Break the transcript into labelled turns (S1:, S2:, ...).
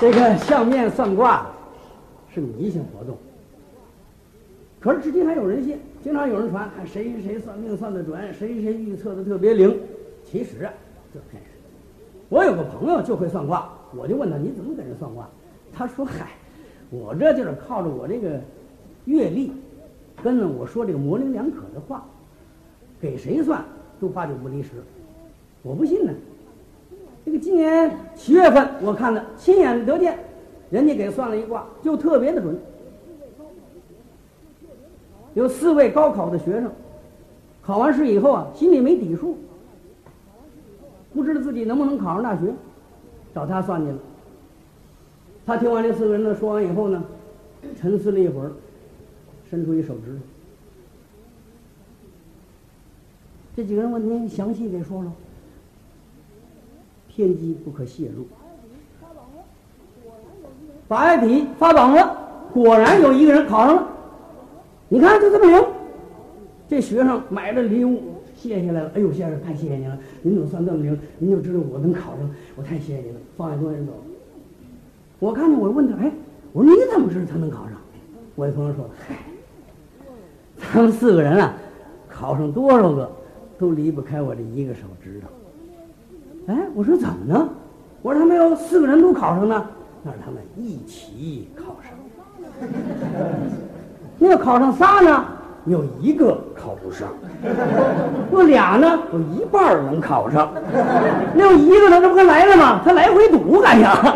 S1: 这个相面算卦是迷信活动，可是至今还有人信，经常有人传谁谁谁算命算得准，谁谁预测的特别灵。其实啊，这骗人。我有个朋友就会算卦，我就问他你怎么给人算卦？他说：“嗨，我这就是靠着我这个阅历，跟着我说这个模棱两可的话，给谁算都八九不离十。我不信呢。这个今年七月份我看了，亲眼得见，人家给算了一卦，就特别的准。有四位高考的学生，考完试以后啊，心里没底数，不知道自己能不能考上大学，找他算去了。他听完这四个人的说完以后呢，沉思了一会儿，伸出一手指头。这几个人问您详细给说说，天机不可泄露。八月底发榜了，果然有一个人考上了。你看就这么灵，这学生买了礼物谢下来了。哎呦，先生太谢谢您了，您怎么算这么灵？您就知道我能考上，我太谢谢您了。放下多人走。我看见我问他，哎，我说你怎么知道他能考上？我一朋友说，嗨，咱们四个人啊，考上多少个，都离不开我这一个手指头。哎，我说怎么呢？我说他们有四个人都考上呢，那是他们一起考上。那要考上仨呢，有一个考不上；那俩呢，有一半能考上；那有一个呢，这不跟来了吗？他来回堵干啥？